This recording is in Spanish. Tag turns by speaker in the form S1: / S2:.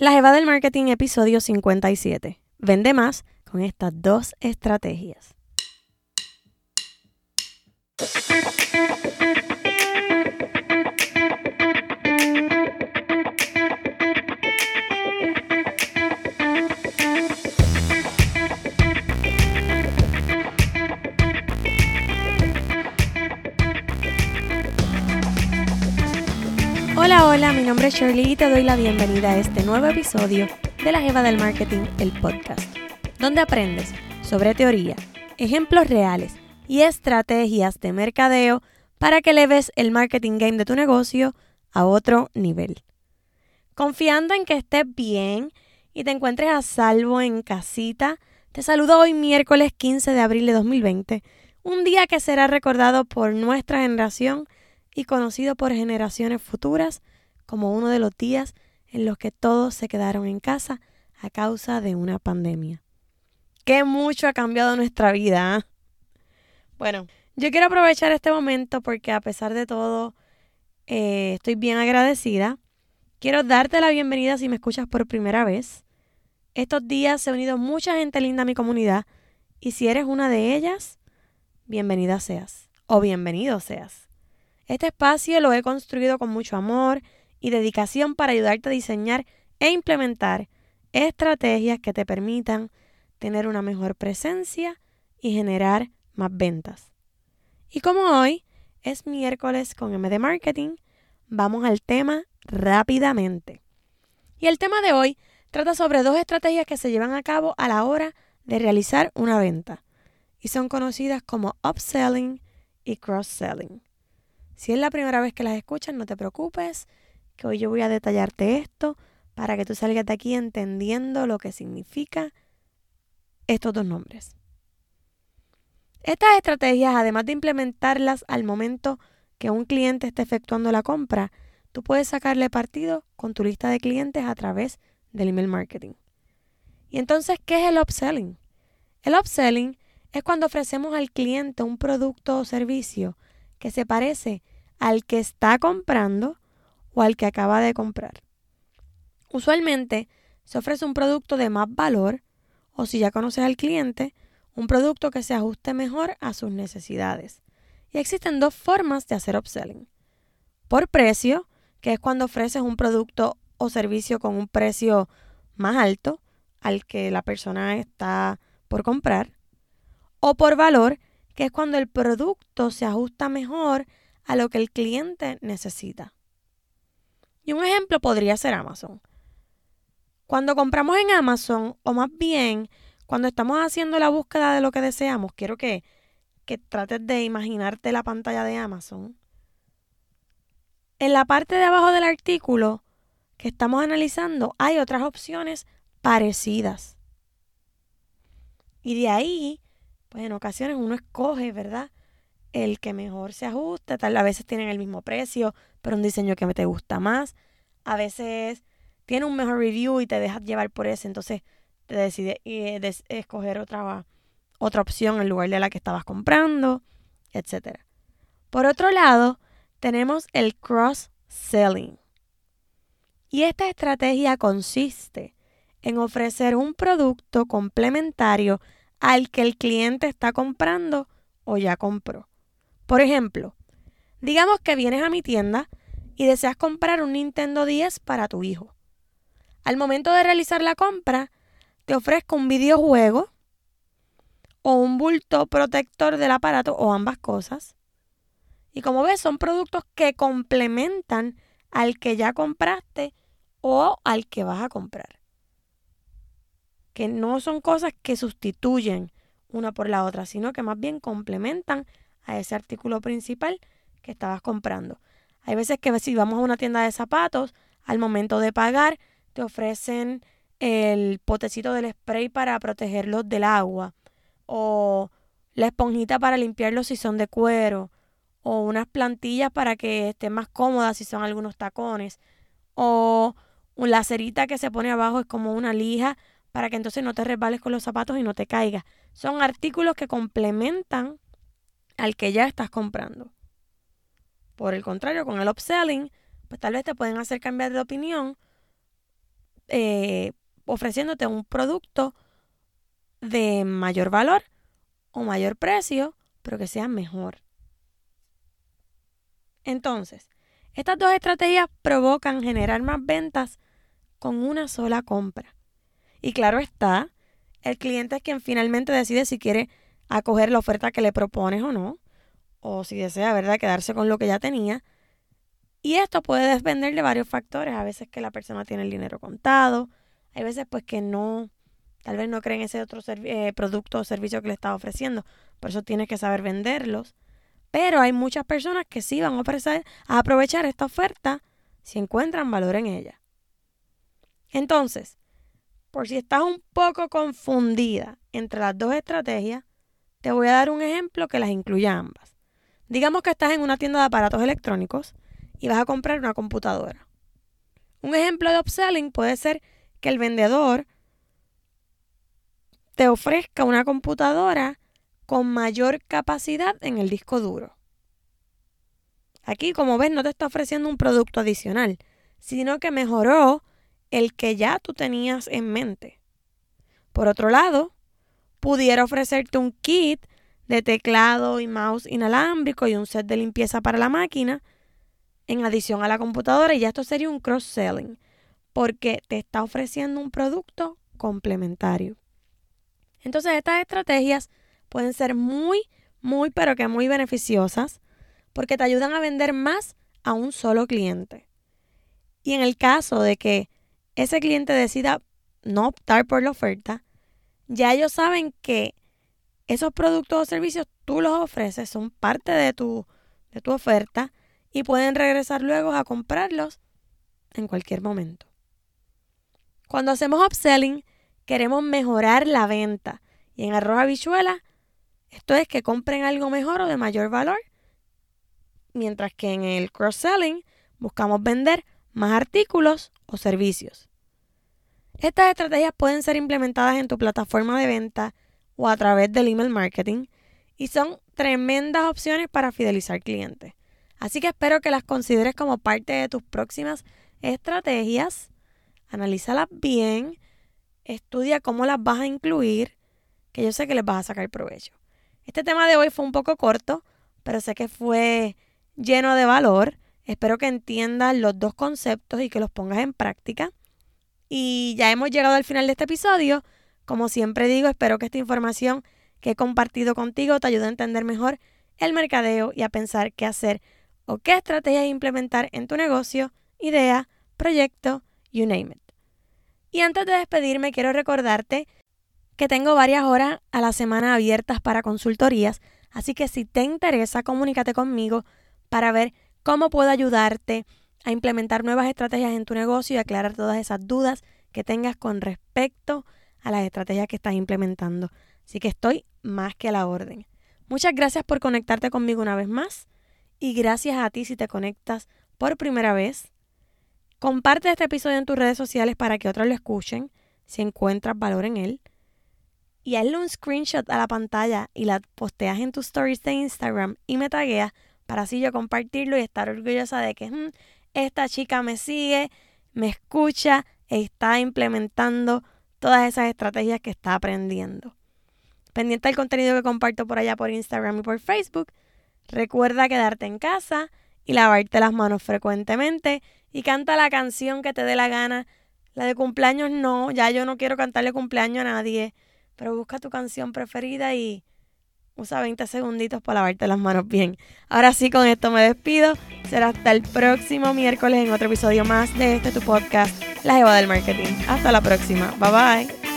S1: La Jeva del Marketing, episodio 57. Vende más con estas dos estrategias. Hola, mi nombre es Shirley y te doy la bienvenida a este nuevo episodio de La Jeva del Marketing, el podcast, donde aprendes sobre teoría, ejemplos reales y estrategias de mercadeo para que leves el marketing game de tu negocio a otro nivel. Confiando en que estés bien y te encuentres a salvo en casita, te saludo hoy miércoles 15 de abril de 2020, un día que será recordado por nuestra generación y conocido por generaciones futuras como uno de los días en los que todos se quedaron en casa a causa de una pandemia. Qué mucho ha cambiado nuestra vida. ¿ah? Bueno, yo quiero aprovechar este momento porque a pesar de todo eh, estoy bien agradecida. Quiero darte la bienvenida si me escuchas por primera vez. Estos días se ha unido mucha gente linda a mi comunidad y si eres una de ellas, bienvenida seas o bienvenido seas. Este espacio lo he construido con mucho amor y dedicación para ayudarte a diseñar e implementar estrategias que te permitan tener una mejor presencia y generar más ventas. Y como hoy es miércoles con MD Marketing, vamos al tema rápidamente. Y el tema de hoy trata sobre dos estrategias que se llevan a cabo a la hora de realizar una venta y son conocidas como upselling y cross-selling. Si es la primera vez que las escuchas, no te preocupes, que hoy yo voy a detallarte esto para que tú salgas de aquí entendiendo lo que significa estos dos nombres. Estas estrategias, además de implementarlas al momento que un cliente esté efectuando la compra, tú puedes sacarle partido con tu lista de clientes a través del email marketing. Y entonces, ¿qué es el upselling? El upselling es cuando ofrecemos al cliente un producto o servicio que se parece al que está comprando o al que acaba de comprar. Usualmente se ofrece un producto de más valor o si ya conoces al cliente, un producto que se ajuste mejor a sus necesidades. Y existen dos formas de hacer upselling. Por precio, que es cuando ofreces un producto o servicio con un precio más alto al que la persona está por comprar. O por valor, que es cuando el producto se ajusta mejor a lo que el cliente necesita. Y un ejemplo podría ser Amazon. Cuando compramos en Amazon, o más bien cuando estamos haciendo la búsqueda de lo que deseamos, quiero que, que trates de imaginarte la pantalla de Amazon. En la parte de abajo del artículo que estamos analizando hay otras opciones parecidas. Y de ahí pues en ocasiones uno escoge, ¿verdad? El que mejor se ajuste, tal, a veces tienen el mismo precio, pero un diseño que te gusta más. A veces tiene un mejor review y te dejas llevar por ese, entonces te decides eh, escoger otra, otra opción en lugar de la que estabas comprando, etc. Por otro lado, tenemos el cross-selling. Y esta estrategia consiste en ofrecer un producto complementario al que el cliente está comprando o ya compró. Por ejemplo, digamos que vienes a mi tienda y deseas comprar un Nintendo 10 para tu hijo. Al momento de realizar la compra, te ofrezco un videojuego o un bulto protector del aparato o ambas cosas. Y como ves, son productos que complementan al que ya compraste o al que vas a comprar que no son cosas que sustituyen una por la otra, sino que más bien complementan a ese artículo principal que estabas comprando. Hay veces que si vamos a una tienda de zapatos, al momento de pagar, te ofrecen el potecito del spray para protegerlos del agua, o la esponjita para limpiarlos si son de cuero, o unas plantillas para que estén más cómodas si son algunos tacones, o la cerita que se pone abajo es como una lija para que entonces no te resbales con los zapatos y no te caigas. Son artículos que complementan al que ya estás comprando. Por el contrario, con el upselling, pues tal vez te pueden hacer cambiar de opinión eh, ofreciéndote un producto de mayor valor o mayor precio, pero que sea mejor. Entonces, estas dos estrategias provocan generar más ventas con una sola compra. Y claro está, el cliente es quien finalmente decide si quiere acoger la oferta que le propones o no, o si desea, ¿verdad?, quedarse con lo que ya tenía. Y esto puede depender de varios factores. A veces que la persona tiene el dinero contado, hay veces pues que no, tal vez no creen ese otro eh, producto o servicio que le está ofreciendo. Por eso tienes que saber venderlos. Pero hay muchas personas que sí van a, ofrecer, a aprovechar esta oferta si encuentran valor en ella. Entonces, por si estás un poco confundida entre las dos estrategias, te voy a dar un ejemplo que las incluya ambas. Digamos que estás en una tienda de aparatos electrónicos y vas a comprar una computadora. Un ejemplo de upselling puede ser que el vendedor te ofrezca una computadora con mayor capacidad en el disco duro. Aquí, como ves, no te está ofreciendo un producto adicional, sino que mejoró el que ya tú tenías en mente. Por otro lado, pudiera ofrecerte un kit de teclado y mouse inalámbrico y un set de limpieza para la máquina en adición a la computadora y ya esto sería un cross-selling porque te está ofreciendo un producto complementario. Entonces estas estrategias pueden ser muy, muy, pero que muy beneficiosas porque te ayudan a vender más a un solo cliente. Y en el caso de que ese cliente decida no optar por la oferta, ya ellos saben que esos productos o servicios tú los ofreces, son parte de tu, de tu oferta y pueden regresar luego a comprarlos en cualquier momento. Cuando hacemos upselling, queremos mejorar la venta. Y en arroz habichuela, esto es que compren algo mejor o de mayor valor. Mientras que en el cross-selling buscamos vender más artículos o servicios. Estas estrategias pueden ser implementadas en tu plataforma de venta o a través del email marketing y son tremendas opciones para fidelizar clientes. Así que espero que las consideres como parte de tus próximas estrategias. Analízalas bien, estudia cómo las vas a incluir, que yo sé que les vas a sacar provecho. Este tema de hoy fue un poco corto, pero sé que fue lleno de valor. Espero que entiendas los dos conceptos y que los pongas en práctica. Y ya hemos llegado al final de este episodio. Como siempre digo, espero que esta información que he compartido contigo te ayude a entender mejor el mercadeo y a pensar qué hacer o qué estrategias implementar en tu negocio, idea, proyecto, you name it. Y antes de despedirme, quiero recordarte que tengo varias horas a la semana abiertas para consultorías, así que si te interesa, comunícate conmigo para ver cómo puedo ayudarte a implementar nuevas estrategias en tu negocio y aclarar todas esas dudas que tengas con respecto a las estrategias que estás implementando. Así que estoy más que a la orden. Muchas gracias por conectarte conmigo una vez más y gracias a ti si te conectas por primera vez. Comparte este episodio en tus redes sociales para que otros lo escuchen si encuentras valor en él. Y hazle un screenshot a la pantalla y la posteas en tus stories de Instagram y me tagueas para así yo compartirlo y estar orgullosa de que hmm, esta chica me sigue, me escucha e está implementando todas esas estrategias que está aprendiendo. Pendiente del contenido que comparto por allá por Instagram y por Facebook. Recuerda quedarte en casa y lavarte las manos frecuentemente y canta la canción que te dé la gana. La de cumpleaños no, ya yo no quiero cantarle cumpleaños a nadie, pero busca tu canción preferida y usa 20 segunditos para lavarte las manos bien. Ahora sí, con esto me despido. Será hasta el próximo miércoles en otro episodio más de este tu podcast, La Jeva del Marketing. Hasta la próxima. Bye bye.